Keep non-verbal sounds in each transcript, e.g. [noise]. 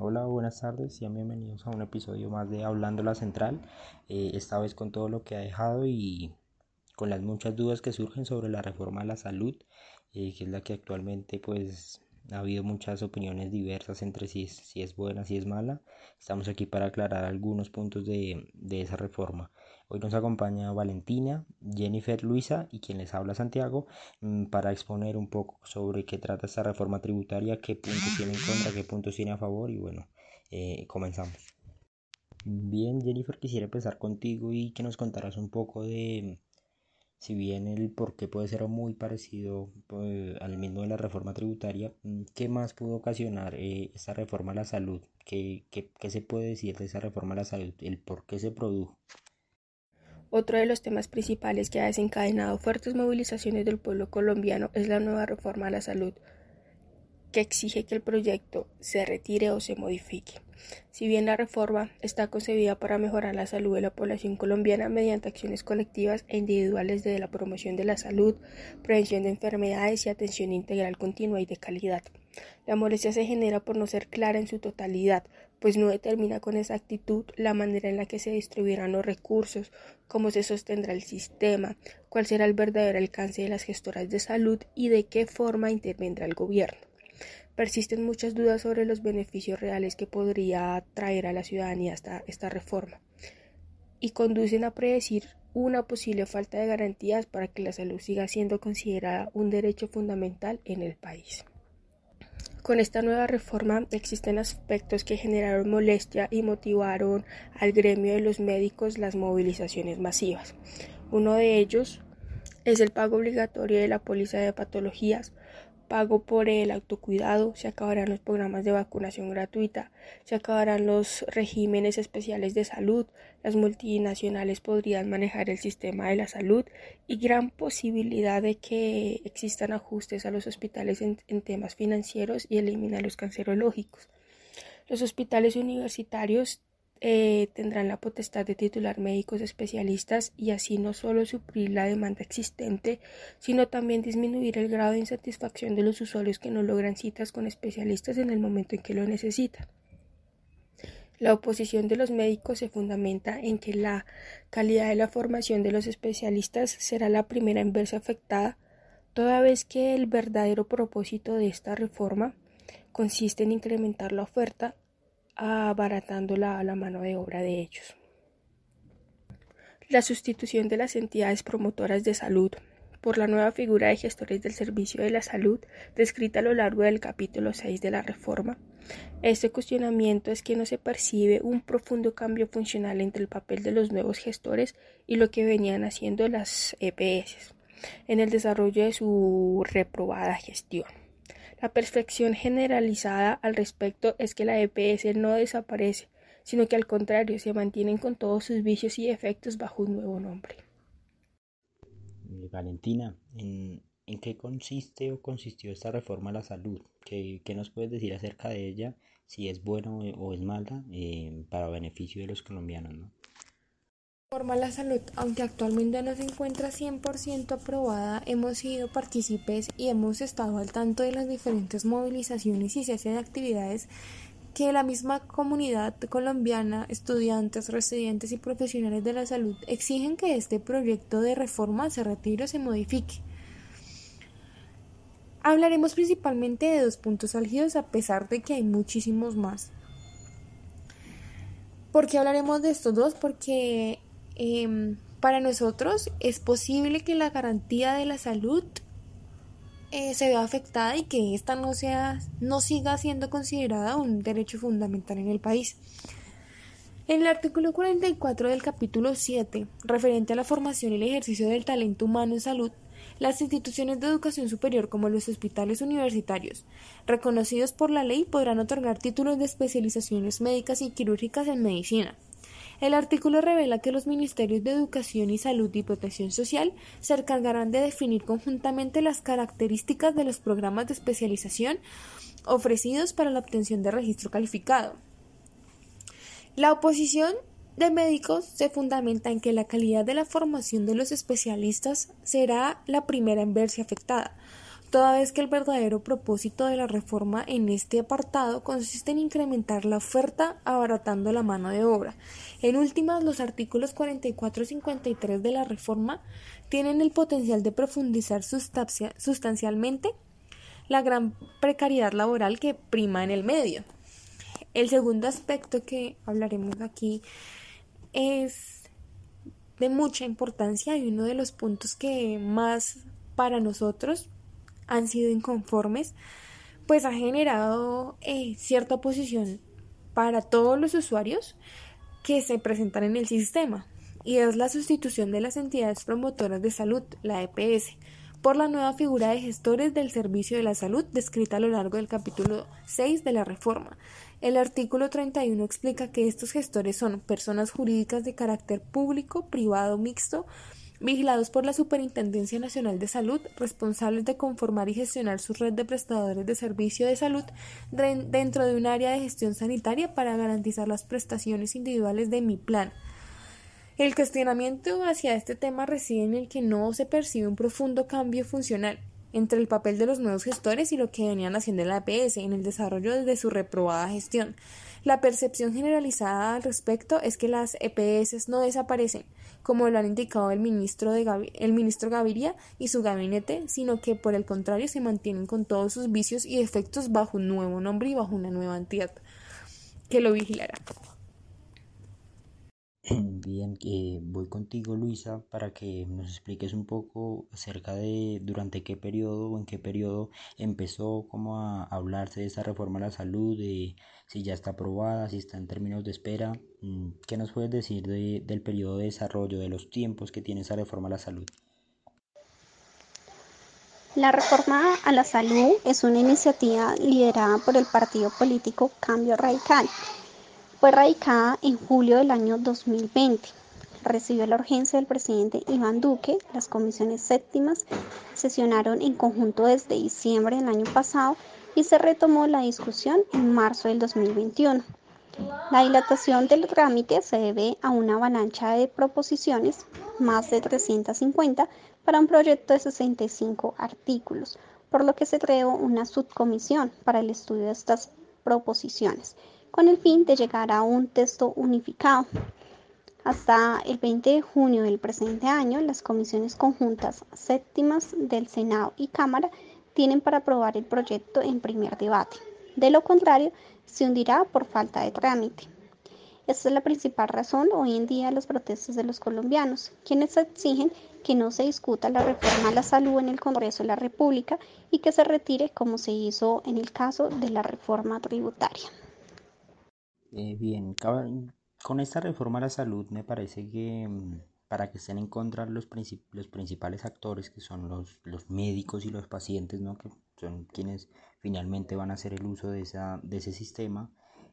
Hola, buenas tardes, y bienvenidos a un episodio más de Hablando la Central, eh, esta vez con todo lo que ha dejado y con las muchas dudas que surgen sobre la reforma de la salud, eh, que es la que actualmente pues ha habido muchas opiniones diversas entre si es, si es buena, si es mala. Estamos aquí para aclarar algunos puntos de, de esa reforma. Hoy nos acompaña Valentina, Jennifer, Luisa y quien les habla Santiago mm, para exponer un poco sobre qué trata esta reforma tributaria, qué puntos tiene en contra, qué puntos tiene a favor y bueno, eh, comenzamos. Bien, Jennifer, quisiera empezar contigo y que nos contaras un poco de, si bien el por qué puede ser muy parecido pues, al mismo de la reforma tributaria, mm, ¿qué más pudo ocasionar eh, esta reforma a la salud? ¿Qué, ¿Qué, qué, se puede decir de esa reforma a la salud? ¿El por qué se produjo? Otro de los temas principales que ha desencadenado fuertes movilizaciones del pueblo colombiano es la nueva reforma a la salud, que exige que el proyecto se retire o se modifique. Si bien la reforma está concebida para mejorar la salud de la población colombiana mediante acciones colectivas e individuales de la promoción de la salud, prevención de enfermedades y atención integral continua y de calidad. La molestia se genera por no ser clara en su totalidad, pues no determina con exactitud la manera en la que se distribuirán los recursos, cómo se sostendrá el sistema, cuál será el verdadero alcance de las gestoras de salud y de qué forma intervendrá el gobierno. Persisten muchas dudas sobre los beneficios reales que podría traer a la ciudadanía esta, esta reforma y conducen a predecir una posible falta de garantías para que la salud siga siendo considerada un derecho fundamental en el país. Con esta nueva reforma existen aspectos que generaron molestia y motivaron al gremio de los médicos las movilizaciones masivas. Uno de ellos es el pago obligatorio de la póliza de patologías, pago por el autocuidado, se acabarán los programas de vacunación gratuita, se acabarán los regímenes especiales de salud, las multinacionales podrían manejar el sistema de la salud y gran posibilidad de que existan ajustes a los hospitales en, temas financieros y eliminar los cancerológicos. Los hospitales universitarios eh, tendrán la potestad de titular médicos especialistas y así no solo suplir la demanda existente, sino también disminuir el grado de insatisfacción de los usuarios que no logran citas con especialistas en el momento en que lo necesitan. La oposición de los médicos se fundamenta en que la calidad de la formación de los especialistas será la primera en verse afectada, toda vez que el verdadero propósito de esta reforma consiste en incrementar la oferta abaratando la, la mano de obra de ellos. La sustitución de las entidades promotoras de salud por la nueva figura de gestores del servicio de la salud descrita a lo largo del capítulo 6 de la reforma. Este cuestionamiento es que no se percibe un profundo cambio funcional entre el papel de los nuevos gestores y lo que venían haciendo las EPS en el desarrollo de su reprobada gestión. La percepción generalizada al respecto es que la EPS no desaparece, sino que al contrario se mantienen con todos sus vicios y efectos bajo un nuevo nombre. Eh, Valentina, ¿en, qué consiste o consistió esta reforma a la salud? ¿Qué, nos puedes decir acerca de ella? Si es buena o, es mala eh, para beneficio de los colombianos, ¿no? Forma la salud, aunque actualmente no se encuentra 100% aprobada, hemos sido partícipes y hemos estado al tanto de las diferentes movilizaciones y cese de actividades que la misma comunidad colombiana, estudiantes, residentes y profesionales de la salud exigen que este proyecto de reforma se retire o se modifique. Hablaremos principalmente de dos puntos álgidos a pesar de que hay muchísimos más. ¿Por qué hablaremos de estos dos? Porque Em, para nosotros es posible que la garantía de la salud eh, se vea afectada y que ésta no, sea, no siga siendo considerada un derecho fundamental en el país. En el artículo 44 del capítulo 7, referente a la formación y el ejercicio del talento humano en salud, las instituciones de educación superior como los hospitales universitarios, reconocidos por la ley, podrán otorgar títulos de especializaciones médicas y quirúrgicas en medicina el artículo revela que los Ministerios de Educación y Salud y Protección Social se encargarán de definir conjuntamente las características de los programas de especialización ofrecidos para la obtención de registro calificado. La oposición de médicos se fundamenta en que la calidad de la formación de los especialistas será la primera en verse afectada, toda vez que el verdadero propósito de la reforma en este apartado consiste en incrementar la oferta abaratando la mano de obra. En últimas, los artículos 44 y 53 de la reforma tienen el potencial de profundizar sustancialmente la gran precariedad laboral que prima en el medio. El segundo aspecto que hablaremos aquí es de mucha importancia y uno de los puntos que más para nosotros han sido inconformes, pues ha generado eh, cierta oposición para todos los usuarios que se presentan en el sistema, y es la sustitución de las entidades promotoras de salud, la EPS, por la nueva figura de gestores del servicio de la salud descrita a lo largo del capítulo 6 de la reforma. El artículo 31 explica que estos gestores son personas jurídicas de carácter público, privado, mixto, vigilados por la Superintendencia Nacional de Salud, responsables de conformar y gestionar su red de prestadores de servicio de salud dentro de un área de gestión sanitaria para garantizar las prestaciones individuales de mi plan. El cuestionamiento hacia este tema reside en el que no se percibe un profundo cambio funcional entre el papel de los nuevos gestores y lo que venían haciendo en la APS en el desarrollo de su reprobada gestión. La percepción generalizada al respecto es que las EPS no desaparecen, como lo han indicado el ministro, de el ministro Gaviria y su gabinete, sino que por el contrario se mantienen con todos sus vicios y defectos bajo un nuevo nombre y bajo una nueva entidad que lo vigilará. [clears throat] Bien, eh, voy contigo Luisa para que nos expliques un poco acerca de durante qué periodo o en qué periodo empezó como a hablarse de esta reforma a la salud, de si ya está aprobada, si está en términos de espera. Mm, ¿Qué nos puedes decir de, del periodo de desarrollo, de los tiempos que tiene esa reforma a la salud? La reforma a la salud es una iniciativa liderada por el partido político Cambio Radical fue radicada en julio del año 2020. Recibió la urgencia del presidente Iván Duque. Las comisiones séptimas sesionaron en conjunto desde diciembre del año pasado y se retomó la discusión en marzo del 2021. La dilatación del trámite se debe a una avalancha de proposiciones, más de 350, para un proyecto de 65 artículos, por lo que se creó una subcomisión para el estudio de estas proposiciones con el fin de llegar a un texto unificado. Hasta el 20 de junio del presente año, las comisiones conjuntas séptimas del Senado y Cámara tienen para aprobar el proyecto en primer debate. De lo contrario, se hundirá por falta de trámite. Esta es la principal razón hoy en día de los protestos de los colombianos, quienes exigen que no se discuta la reforma a la salud en el Congreso de la República y que se retire como se hizo en el caso de la reforma tributaria. Eh, bien, con esta reforma a la salud me parece que mm, para que estén en contra los, los principales actores que son los, los, médicos y los pacientes, ¿no? que son quienes finalmente van a hacer el uso de, esa, de ese sistema,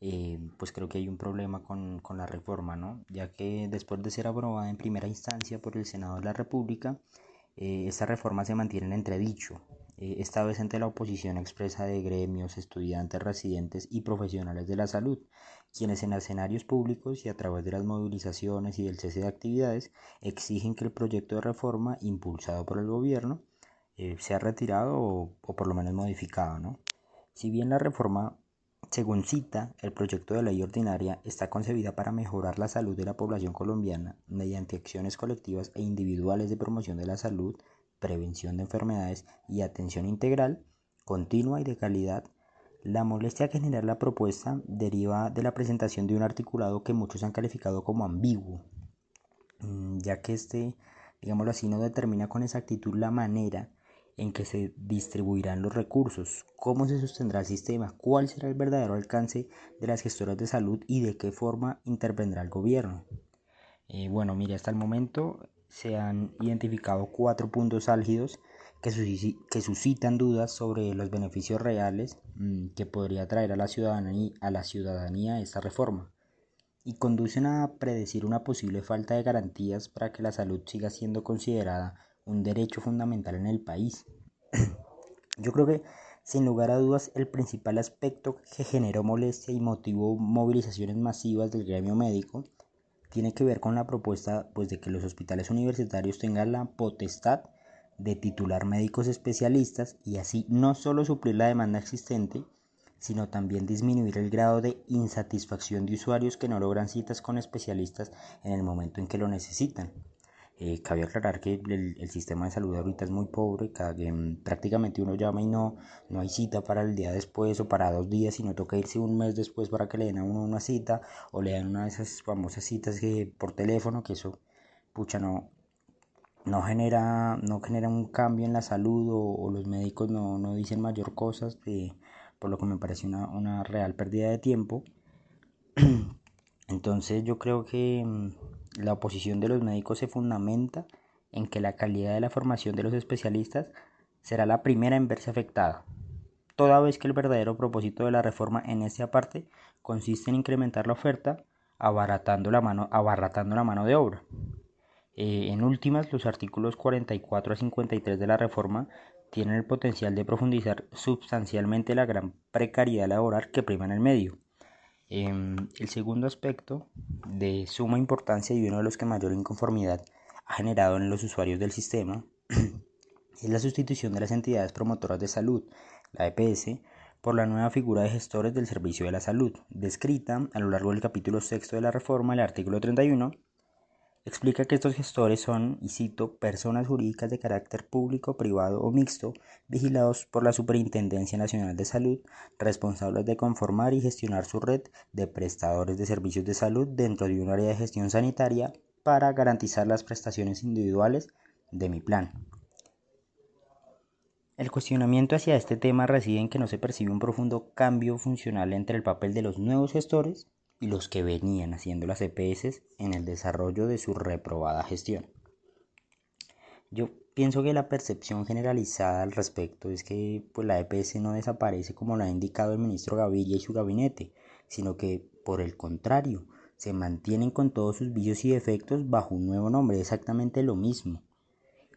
eh, pues creo que hay un problema con, con, la reforma, ¿no? ya que después de ser aprobada en primera instancia por el Senado de la República, eh, esta reforma se mantiene en entredicho, esta vez ante la oposición expresa de gremios, estudiantes, residentes y profesionales de la salud, quienes en escenarios públicos y a través de las movilizaciones y del cese de actividades exigen que el proyecto de reforma impulsado por el gobierno eh, sea retirado o, por lo menos modificado. ¿no? Si bien la reforma, según cita el proyecto de ley ordinaria, está concebida para mejorar la salud de la población colombiana mediante acciones colectivas e individuales de promoción de la salud, prevención de enfermedades y atención integral, continua y de calidad, la molestia que genera la propuesta deriva de la presentación de un articulado que muchos han calificado como ambiguo, mm, ya que este, digámoslo así, no determina con exactitud la manera en que se distribuirán los recursos, cómo se sostendrá el sistema, cuál será el verdadero alcance de las gestoras de salud y de qué forma intervendrá el gobierno. Eh, bueno, mire, hasta el momento se han identificado cuatro puntos álgidos que, suscitan dudas sobre los beneficios reales mm, que podría traer a la, ciudadanía, a la ciudadanía esta reforma y conducen a predecir una posible falta de garantías para que la salud siga siendo considerada un derecho fundamental en el país. [clears throat] Yo creo que sin lugar a dudas el principal aspecto que generó molestia y motivó movilizaciones masivas del gremio médico tiene que ver con la propuesta pues, de que los hospitales universitarios tengan la potestad de titular médicos especialistas y así no solo suplir la demanda existente, sino también disminuir el grado de insatisfacción de usuarios que no logran citas con especialistas en el momento en que lo necesitan. Eh, cabe aclarar que el, sistema de salud ahorita es muy pobre, cada, prácticamente uno llama y no, no hay cita para el día después o para dos días, sino toca irse un mes después para que le den a uno una cita o le dan una de esas famosas citas que, por teléfono, que eso, pucha, no, no genera, no genera un cambio en la salud o, los médicos no, no, dicen mayor cosas, por lo que me parece una, una real pérdida de tiempo. [clears throat] Entonces yo creo que mm, la oposición de los médicos se fundamenta en que la calidad de la formación de los especialistas será la primera en verse afectada, toda vez que el verdadero propósito de la reforma en esta parte consiste en incrementar la oferta abaratando la mano, abaratando la mano de obra. Eh, en últimas, los artículos 44 a 53 de la reforma tienen el potencial de profundizar sustancialmente la gran precariedad laboral que prima en el medio Em, el segundo aspecto de suma importancia y uno de los que mayor inconformidad ha generado en los usuarios del sistema [clears throat] es la sustitución de las entidades promotoras de salud, la EPS, por la nueva figura de gestores del servicio de la salud, descrita a lo largo del capítulo sexto de la reforma, el artículo 31, Explica que estos gestores son, y cito, personas jurídicas de carácter público, privado o mixto, vigilados por la Superintendencia Nacional de Salud, responsables de conformar y gestionar su red de prestadores de servicios de salud dentro de un área de gestión sanitaria para garantizar las prestaciones individuales de mi plan. El cuestionamiento hacia este tema reside en que no se percibe un profundo cambio funcional entre el papel de los nuevos gestores y los que venían haciendo las EPS en el desarrollo de su reprobada gestión. Yo pienso que la percepción generalizada al respecto es que pues, la EPS no desaparece como lo ha indicado el ministro Gaviria y su gabinete, sino que, por el contrario, se mantienen con todos sus vicios y defectos bajo un nuevo nombre, exactamente lo mismo.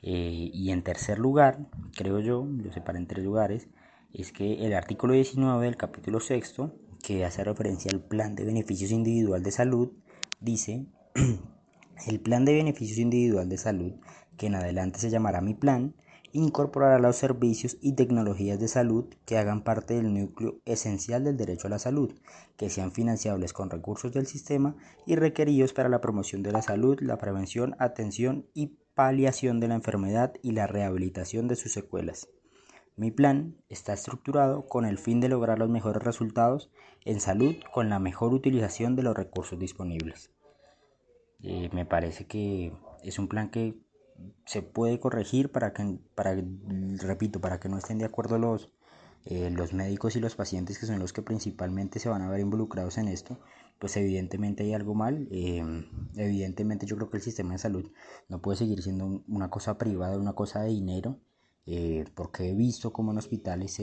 Eh, y en tercer lugar, creo yo, lo separé en tres lugares, es que el artículo 19 del capítulo sexto que hace referencia al plan de beneficios individual de salud, dice, [clears throat] el plan de beneficios individual de salud, que en adelante se llamará mi plan, incorporará los servicios y tecnologías de salud que hagan parte del núcleo esencial del derecho a la salud, que sean financiables con recursos del sistema y requeridos para la promoción de la salud, la prevención, atención y paliación de la enfermedad y la rehabilitación de sus secuelas. Mi plan está estructurado con el fin de lograr los mejores resultados en salud con la mejor utilización de los recursos disponibles. Eh, me parece que es un plan que se puede corregir para que, para, repito, para que no estén de acuerdo los, eh, los médicos y los pacientes que son los que principalmente se van a ver involucrados en esto, pues evidentemente hay algo mal. Eh, evidentemente yo creo que el sistema de salud no puede seguir siendo una cosa privada, una cosa de dinero porque he visto como en hospitales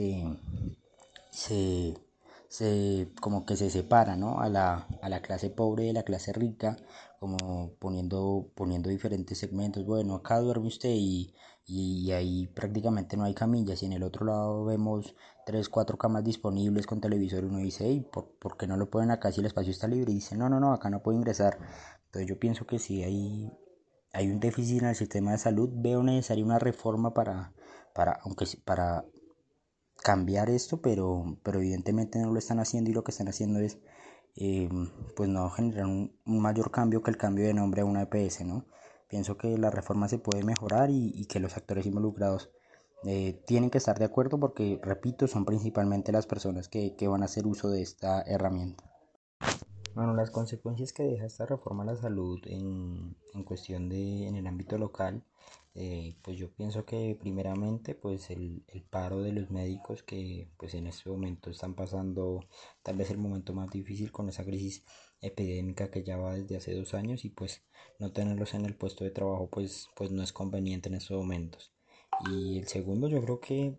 se, como que se separa ¿no? a, la, a la clase pobre de la clase rica, como poniendo, poniendo diferentes segmentos. Bueno, acá duerme usted y, y ahí prácticamente no hay camillas y en el otro lado vemos tres, cuatro camas disponibles con televisor. Uno dice, ¿por, ¿por qué no lo ponen acá si el espacio está libre? Y dice, no, no, no, acá no puede ingresar. Entonces yo pienso que si hay, hay un déficit en el sistema de salud, veo necesaria una reforma para, para, aunque, para cambiar esto, pero, pero evidentemente no lo están haciendo y lo que están haciendo es em, pues no generar un, mayor cambio que el cambio de nombre a una EPS, ¿no? Pienso que la reforma se puede mejorar y, que los actores involucrados eh, tienen que estar de acuerdo porque, repito, son principalmente las personas que, que van a hacer uso de esta herramienta. Bueno, las consecuencias que deja esta reforma a la salud en, en cuestión de en el ámbito local eh, pues yo pienso que primeramente pues el, el, paro de los médicos que pues en este momento están pasando tal vez el momento más difícil con esa crisis epidémica que ya va desde hace dos años y pues no tenerlos en el puesto de trabajo pues pues no es conveniente en estos momentos. Y el segundo yo creo que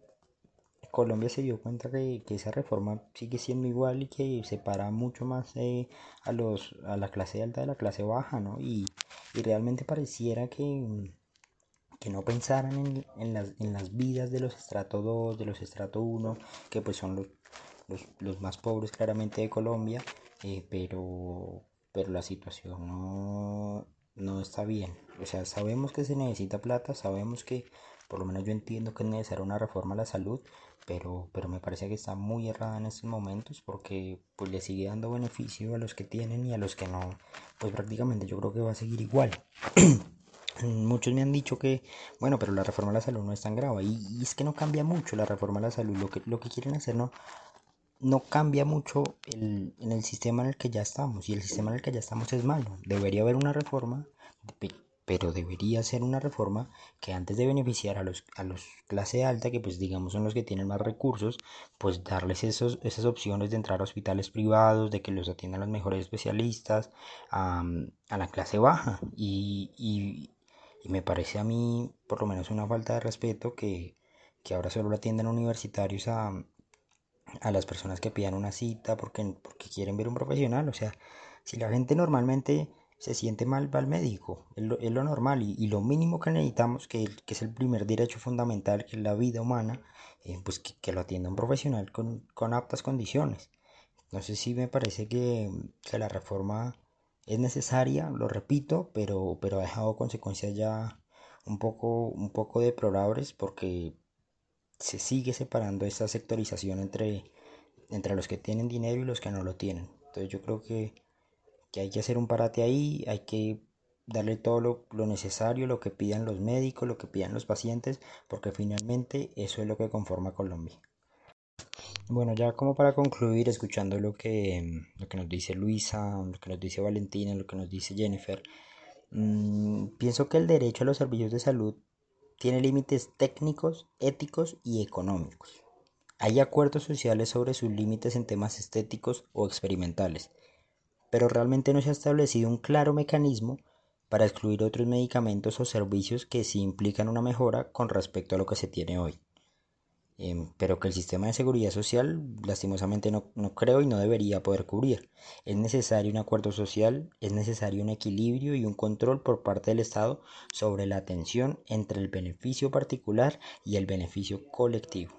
Colombia se dio cuenta que, que esa reforma sigue siendo igual y que separa mucho más eh, a los a la clase alta de la clase baja no y, y realmente pareciera que que no pensaran en, en, las, en las vidas de los estrato 2, de los estrato 1, que pues son los, los, los más pobres claramente de Colombia, eh, pero, pero la situación no, no está bien. O sea, sabemos que se necesita plata, sabemos que por lo menos yo entiendo que es necesaria una reforma a la salud, pero, pero me parece que está muy errada en estos momentos porque pues le sigue dando beneficio a los que tienen y a los que no, pues prácticamente yo creo que va a seguir igual. [clears throat] Muchos me han dicho que, bueno, pero la reforma a la salud no es tan grave y, es que no cambia mucho la reforma a la salud, lo que, lo que quieren hacer no, no cambia mucho el, en el sistema en el que ya estamos y el sistema en el que ya estamos es malo. Debería haber una reforma, pero debería ser una reforma que antes de beneficiar a los, a los clase alta, que pues digamos son los que tienen más recursos, pues darles esos, esas opciones de entrar a hospitales privados, de que los atiendan los mejores especialistas, a, a la clase baja. Y, y, y, me parece a mí por lo menos una falta de respeto que, que ahora solo atiendan universitarios a a las personas que pidan una cita porque, porque quieren ver un profesional. O sea, si la gente normalmente se siente mal, va al médico. Es lo, lo normal y, y, lo mínimo que necesitamos, que, que, es el primer derecho fundamental, que es la vida humana, eh, pues que, que, lo atienda un profesional con, con aptas condiciones. Entonces sí me parece que, que, la reforma es necesaria, lo repito, pero, pero ha dejado consecuencias ya un poco, un poco deplorables porque se sigue separando esta sectorización entre, entre los que tienen dinero y los que no lo tienen. Entonces yo creo que, que hay que hacer un parate ahí, hay que darle todo lo, lo, necesario, lo que pidan los médicos, lo que pidan los pacientes, porque finalmente eso es lo que conforma Colombia. Bueno, ya como para concluir, escuchando lo que, lo que nos dice Luisa, lo que nos dice Valentina, lo que nos dice Jennifer, mmm, pienso que el derecho a los servicios de salud tiene límites técnicos, éticos y económicos. Hay acuerdos sociales sobre sus límites en temas estéticos o experimentales, pero realmente no se ha establecido un claro mecanismo para excluir otros medicamentos o servicios que sí implican una mejora con respecto a lo que se tiene hoy. Eh, pero que el sistema de seguridad social lastimosamente no, no, creo y no debería poder cubrir. Es necesario un acuerdo social, es necesario un equilibrio y un control por parte del Estado sobre la atención entre el beneficio particular y el beneficio colectivo.